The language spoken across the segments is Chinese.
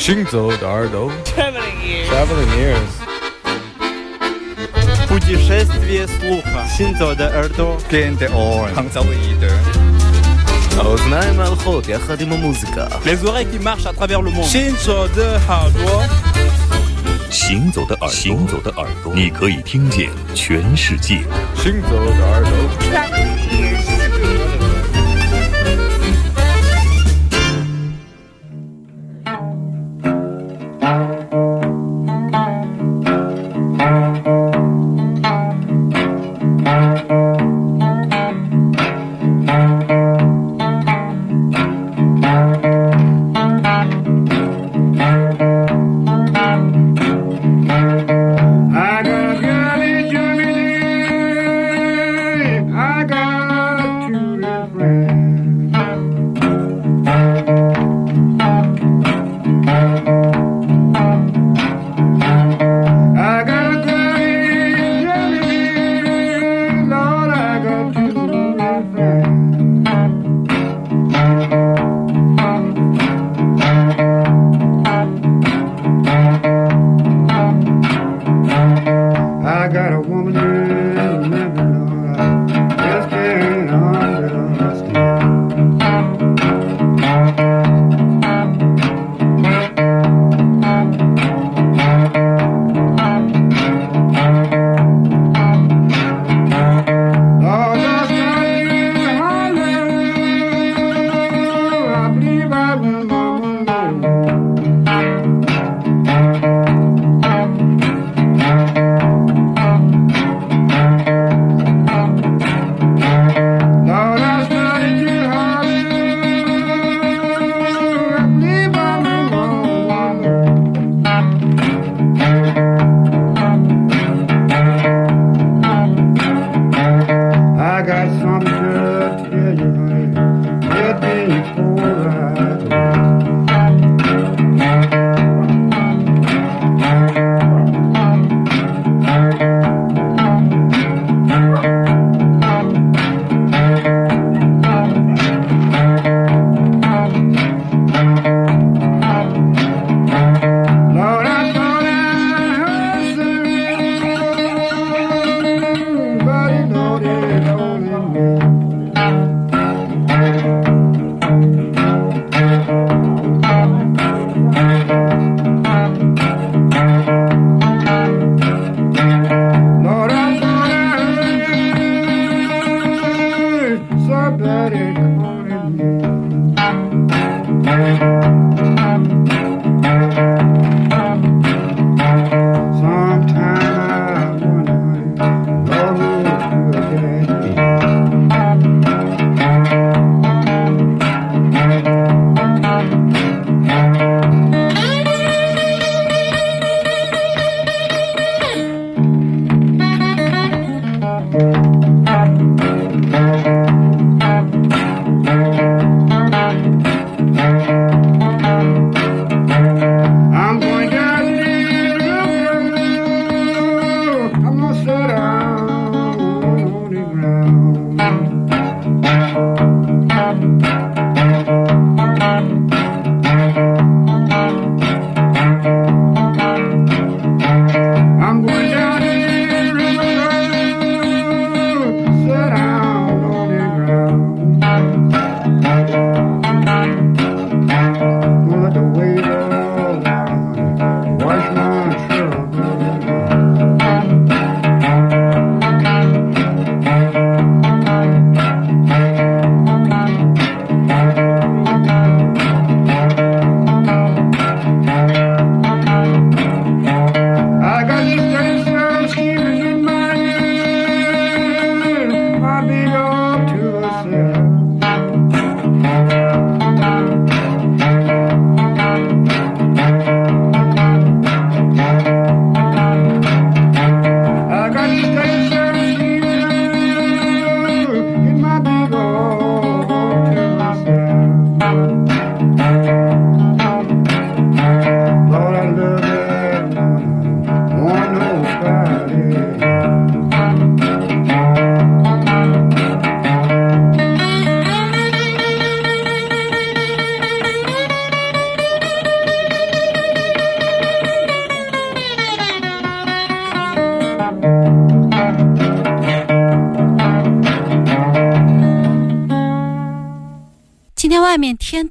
行走的耳朵 Traveling ears. Traveling ears Путешествие слуха. Синзо de耳朵. Gain the oil. האוזניים ההלכות יחד עם המוזיקה Les oreilles qui marchent à travers le monde. Shinzo de Hardware. 行走的耳朵，行走的耳朵，你可以听见全世界。行走的耳朵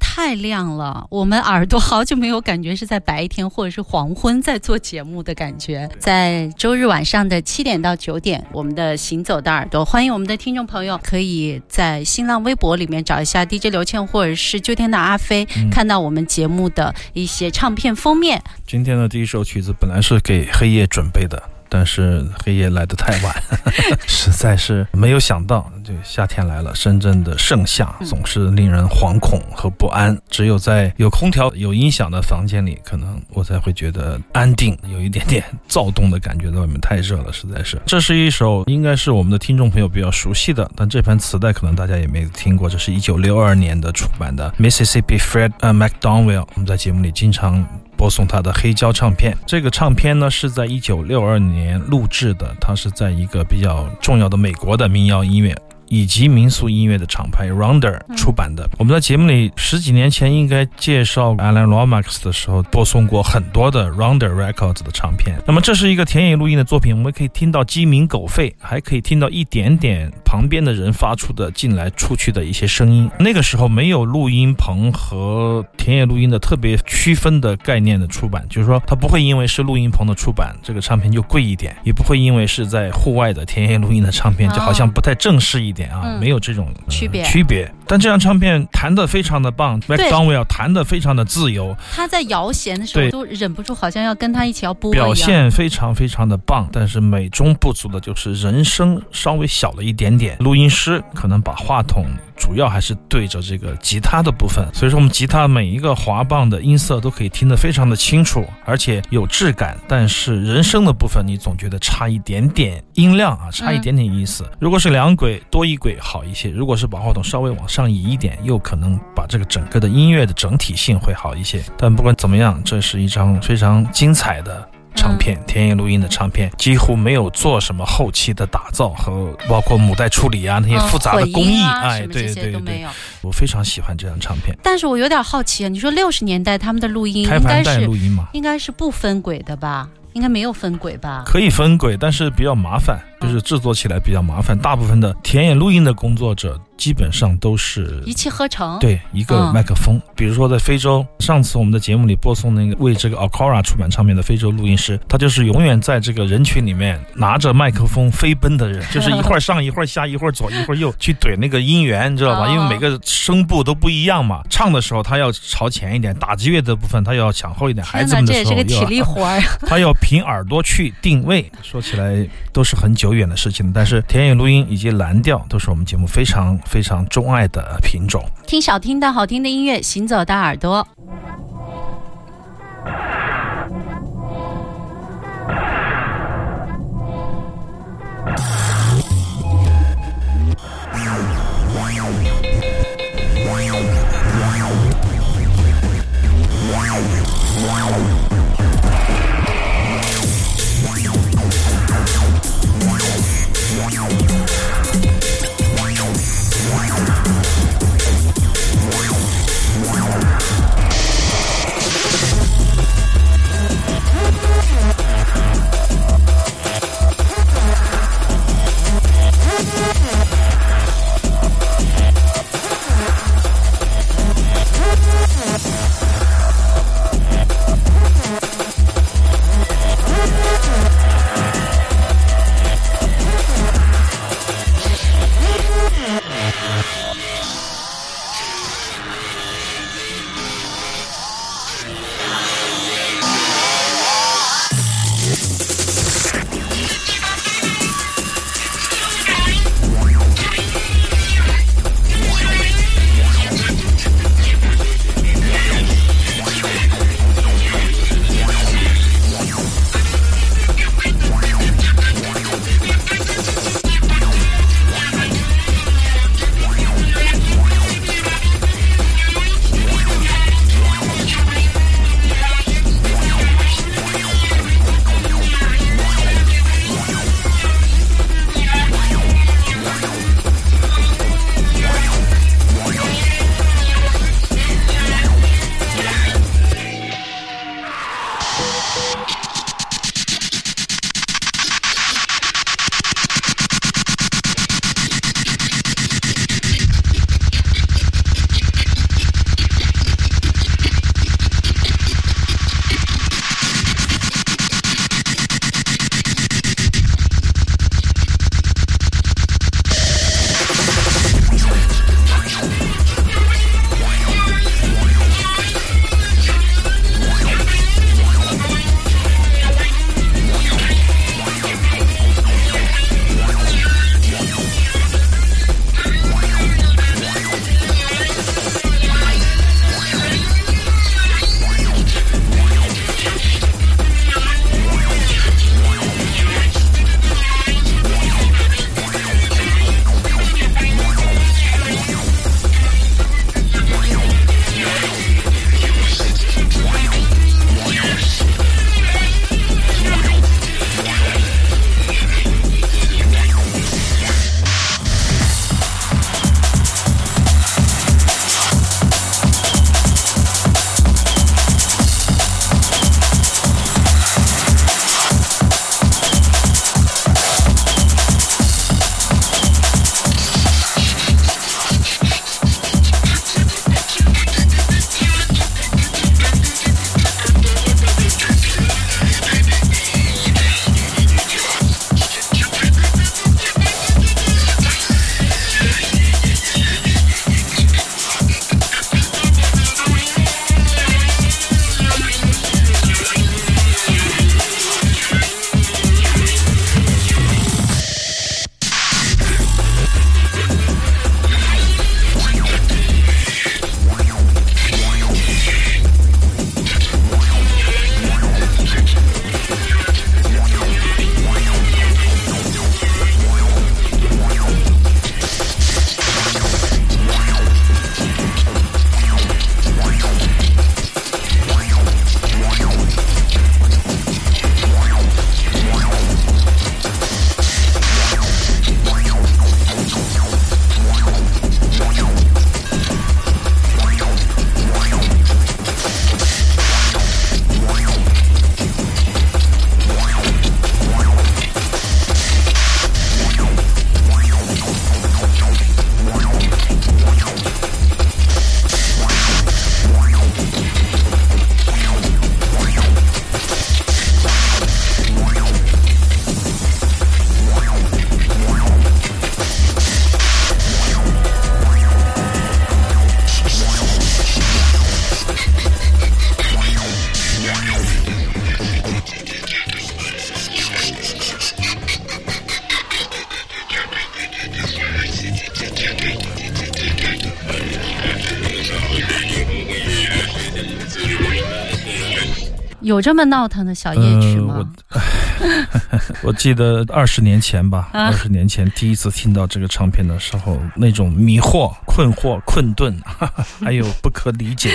太亮了，我们耳朵好久没有感觉是在白天或者是黄昏在做节目的感觉。在周日晚上的七点到九点，我们的行走的耳朵，欢迎我们的听众朋友可以在新浪微博里面找一下 DJ 刘倩或者是秋天的阿飞，看到我们节目的一些唱片封面。今天的第一首曲子本来是给黑夜准备的。但是黑夜来得太晚，实在是没有想到，这夏天来了，深圳的盛夏总是令人惶恐和不安。只有在有空调、有音响的房间里，可能我才会觉得安定，有一点点躁动的感觉。在外面太热了，实在是。这是一首应该是我们的听众朋友比较熟悉的，但这盘磁带可能大家也没听过。这是一九六二年的出版的 Mississippi Fred McDonnell。我们在节目里经常。播送他的黑胶唱片，这个唱片呢是在一九六二年录制的，它是在一个比较重要的美国的民谣音乐。以及民俗音乐的厂牌 Rounder 出版的。我们在节目里十几年前应该介绍 Alan Lomax 的时候，播送过很多的 Rounder Records 的唱片。那么这是一个田野录音的作品，我们可以听到鸡鸣狗吠，还可以听到一点点旁边的人发出的进来出去的一些声音。那个时候没有录音棚和田野录音的特别区分的概念的出版，就是说它不会因为是录音棚的出版，这个唱片就贵一点，也不会因为是在户外的田野录音的唱片，就好像不太正式一点。啊，没有这种区别区别，但这张唱片弹得非常的棒，McDonald 弹得非常的自由。他在摇弦的时候都忍不住，好像要跟他一起要播表现非常非常的棒，但是美中不足的就是人声稍微小了一点点，录音师可能把话筒。主要还是对着这个吉他的部分，所以说我们吉他每一个滑棒的音色都可以听得非常的清楚，而且有质感。但是人声的部分，你总觉得差一点点音量啊，差一点点意思。如果是两轨多一轨好一些，如果是把话筒稍微往上移一点，又可能把这个整个的音乐的整体性会好一些。但不管怎么样，这是一张非常精彩的。唱片田野录音的唱片几乎没有做什么后期的打造和包括母带处理啊那些复杂的工艺，哎，对对对，我非常喜欢这张唱片。但是我有点好奇啊，你说六十年代他们的录音应该是录音吗？应该是不分轨的吧？应该没有分轨吧？可以分轨，但是比较麻烦，就是制作起来比较麻烦。大部分的田野录音的工作者。基本上都是一气呵成，对一个麦克风。比如说在非洲，上次我们的节目里播送那个为这个 Alcora 出版唱片的非洲录音师，他就是永远在这个人群里面拿着麦克风飞奔的人，就是一会儿上一会儿下，一会儿左一会儿右去怼那个音源，你知道吧？因为每个声部都不一样嘛。唱的时候他要朝前一点，打击乐的部分他要抢后一点。孩子们的时候，这也是个体力活儿。他要凭耳朵去定位。说起来都是很久远的事情，但是田野录音以及蓝调都是我们节目非常。非常钟爱的品种，听小听的好听的音乐，行走的耳朵。有这么闹腾的小夜曲吗？呃 我记得二十年前吧，啊二十年前第一次听到这个唱片的时候，那种迷惑、困惑、困顿，还有不可理解。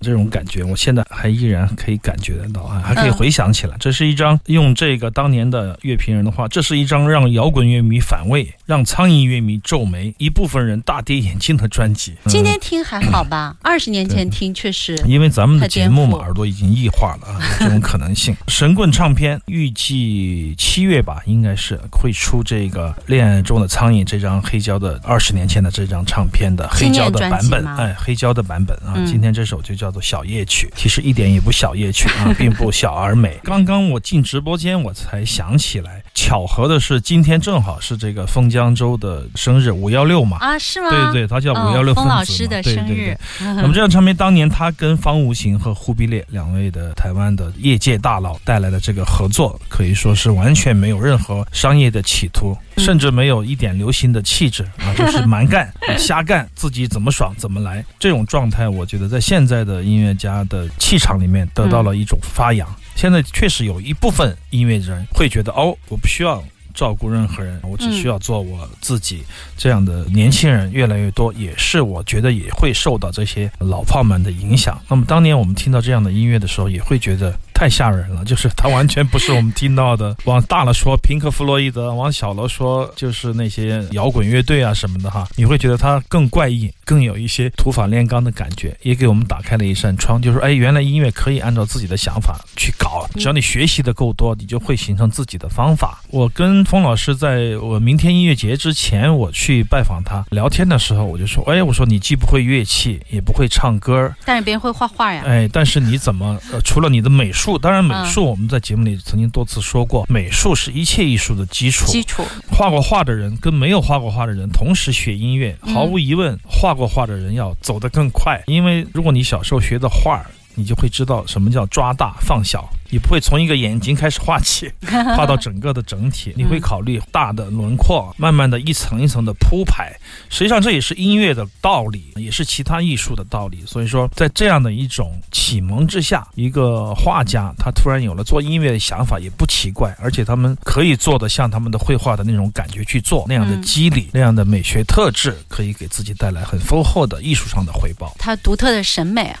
这种感觉，我现在还依然可以感觉得到啊，还可以嗯回想起来。这是一张用这个当年的乐评人的话，这是一张让摇滚乐迷反胃、让苍蝇乐迷皱眉、一部分人大跌眼镜的专辑。嗯 今天听还好吧？二十年前听确实因为咱们的节目嘛，耳朵已经异化了啊，有这种可能性。神棍唱片预计七月吧，应该是会出这个《恋爱中的苍蝇》这张黑胶的二十年前的这张唱片的黑胶的版本，哎，黑胶的版本啊。嗯今天这首就叫叫做《小夜曲》，其实一点也不小夜曲啊，并不小而美。刚刚我进直播间，我才想起来，巧合的是今天正好是这个封江州的生日，五幺六嘛。啊，是吗？对对，他叫嗯五幺六分子嘛。封老师的生对对对日，那么这张唱片当年他跟方无形和忽必烈两位的台湾的业界大佬带来的这个合作，可以说是完全没有任何商业的企图，嗯甚至没有一点流行的气质啊，就是蛮干、瞎干，自己怎么爽怎么来。这种状态，我觉得在现在的音乐家的气场里面得到了一种发扬。现在确实有一部分音乐人会觉得，哦，我不需要。照顾任何人，我只需要做我自己。这样的年轻人越来越多，也是我觉得也会受到这些老炮们的影响。那么当年我们听到这样的音乐的时候，也会觉得太吓人了，就是他完全不是我们听到的。往大了说，平克·弗洛伊德；往小了说，就是那些摇滚乐队啊什么的哈。你会觉得他更怪异，更有一些土法炼钢的感觉，也给我们打开了一扇窗，就是哎，原来音乐可以按照自己的想法去搞，只要你学习的够多，你就会形成自己的方法。我跟冯老师在我明天音乐节之前，我去拜访他聊天的时候，我就说，哎，我说你既不会乐器，也不会唱歌，但是别人会画画呀。哎，但是你怎么呃，除了你的美术，当然美嗯术我们在节目里曾经多次说过，美术是一切艺术的基础。基础，画过画的人跟没有画过画的人同时学音乐，嗯毫无疑问，画过画的人要走得更快，因为如果你小时候学的画儿。你就会知道什么叫抓大放小，你不会从一个眼睛开始画起，画到整个的整体，你会考虑大的轮廓，慢慢的一层一层的铺排。实际上这也是音乐的道理，也是其他艺术的道理。所以说，在这样的一种启蒙之下，一个画家他突然有了做音乐的想法，也不奇怪。而且他们可以做的像他们的绘画的那种感觉去做，那样的嗯肌理，那样的美学特质，可以给自己带来很丰厚的艺术上的回报。他独特的审美啊。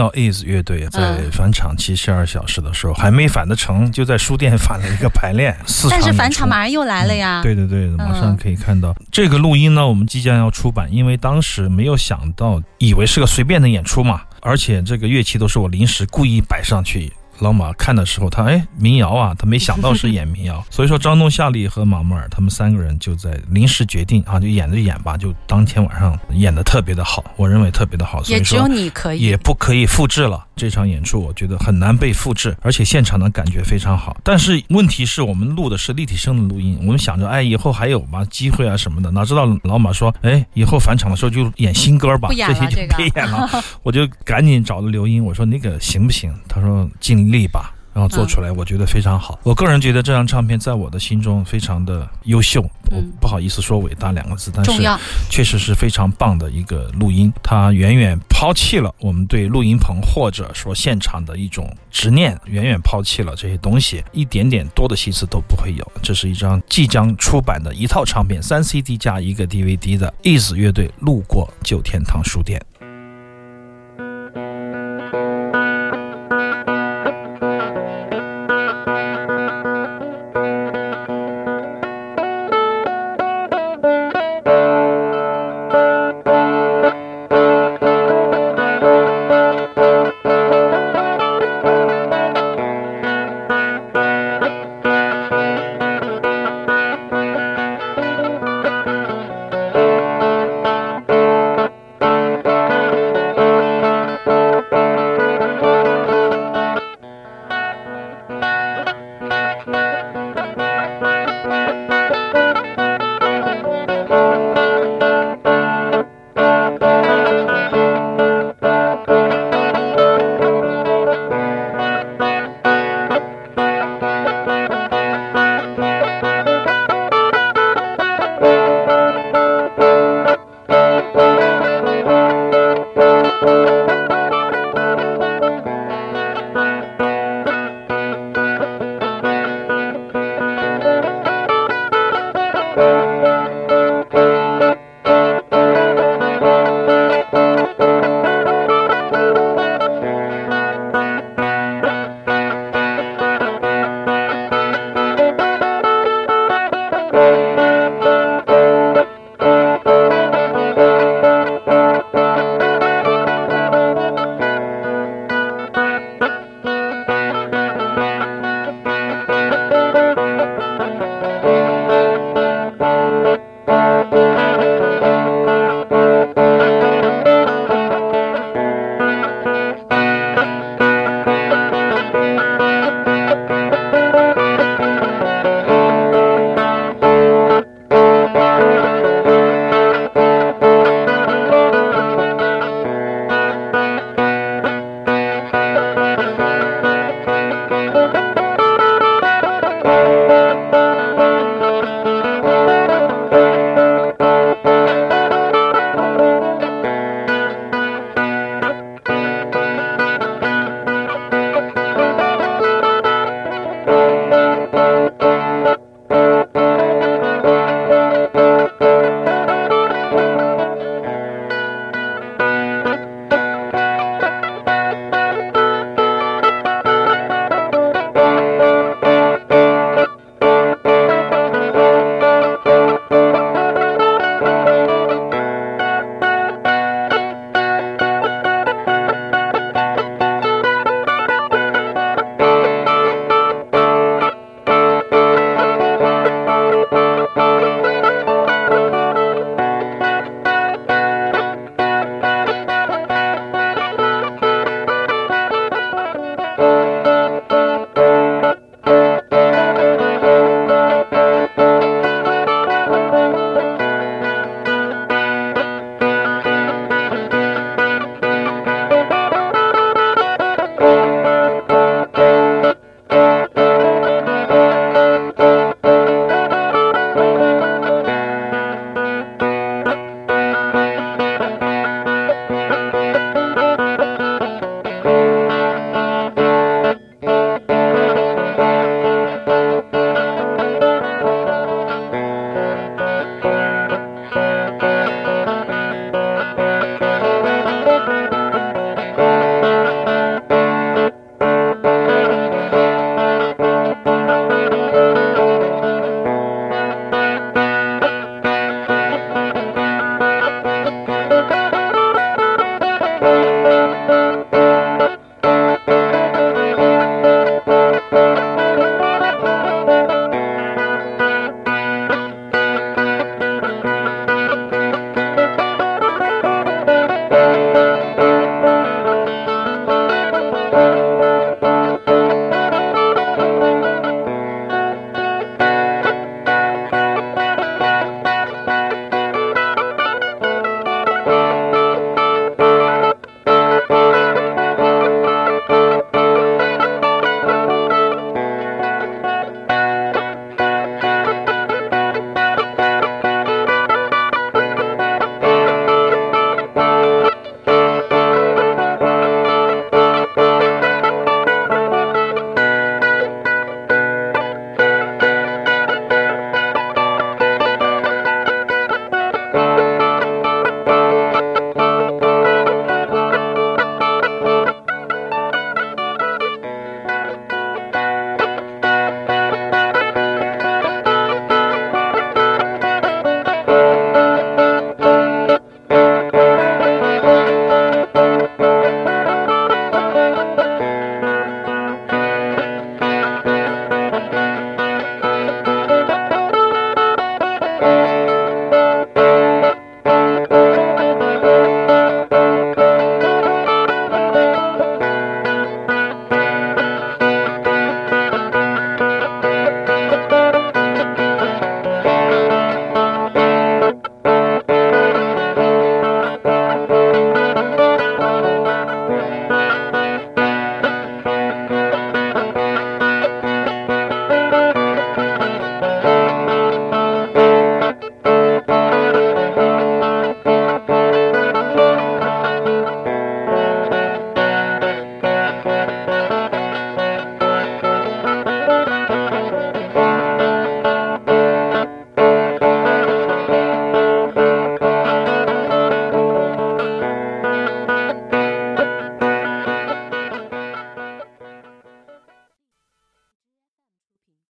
是民谣 is 乐队在嗯返场七十二小时的时候，还没返得成，就在书店返了一个排练，但是返场马上又来了呀。对对对，马上嗯可以看到、这个录音呢，我们即将要出版，因为当时没有想到，以为是个随便的演出嘛，而且这个乐器都是我临时故意摆上去。老马看的时候，他哎民谣啊，他没想到是演民谣，所以说张东、夏丽和马木尔他们三个人就在临时决定啊，就演着演吧，就当天晚上演的特别的好，我认为特别的好，所以也只有说你可以。也不可以复制了。这场演出我觉得很难被复制，而且现场的感觉非常好。但是问题是我们录的是立体声的录音，我们想着哎以后还有嘛机会啊什么的，哪知道老马说哎以后返场的时候就演新歌吧，这些就这个别演了。我就赶紧找了刘英，我说那个行不行？他说尽力吧。然后做出来，我觉得非常好。我个人觉得这张唱片在我的心中非常的优秀，我嗯不好意思说伟大两个字，但是，确实是非常棒的一个录音，它远远抛弃了我们对录音棚或者说现场的一种执念，远远抛弃了这些东西，一点点多的心思都不会有。这是一张即将出版的一套唱片，三 CD 加一个 DVD 的 Is 乐队路过旧天堂书店。